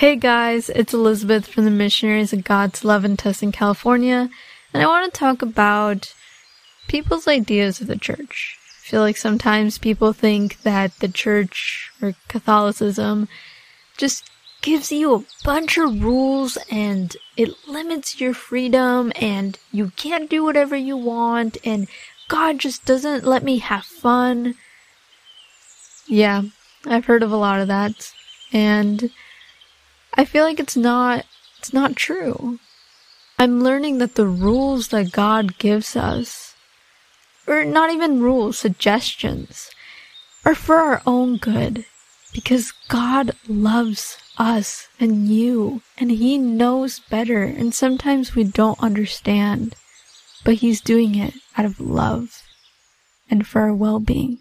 Hey guys, it's Elizabeth from the Missionaries of God's Love and Tustin California, and I want to talk about people's ideas of the church. I feel like sometimes people think that the church or Catholicism just gives you a bunch of rules and it limits your freedom and you can't do whatever you want and God just doesn't let me have fun. Yeah, I've heard of a lot of that. And I feel like it's not it's not true. I'm learning that the rules that God gives us, or not even rules, suggestions, are for our own good. Because God loves us and you, and He knows better, and sometimes we don't understand, but He's doing it out of love and for our well being.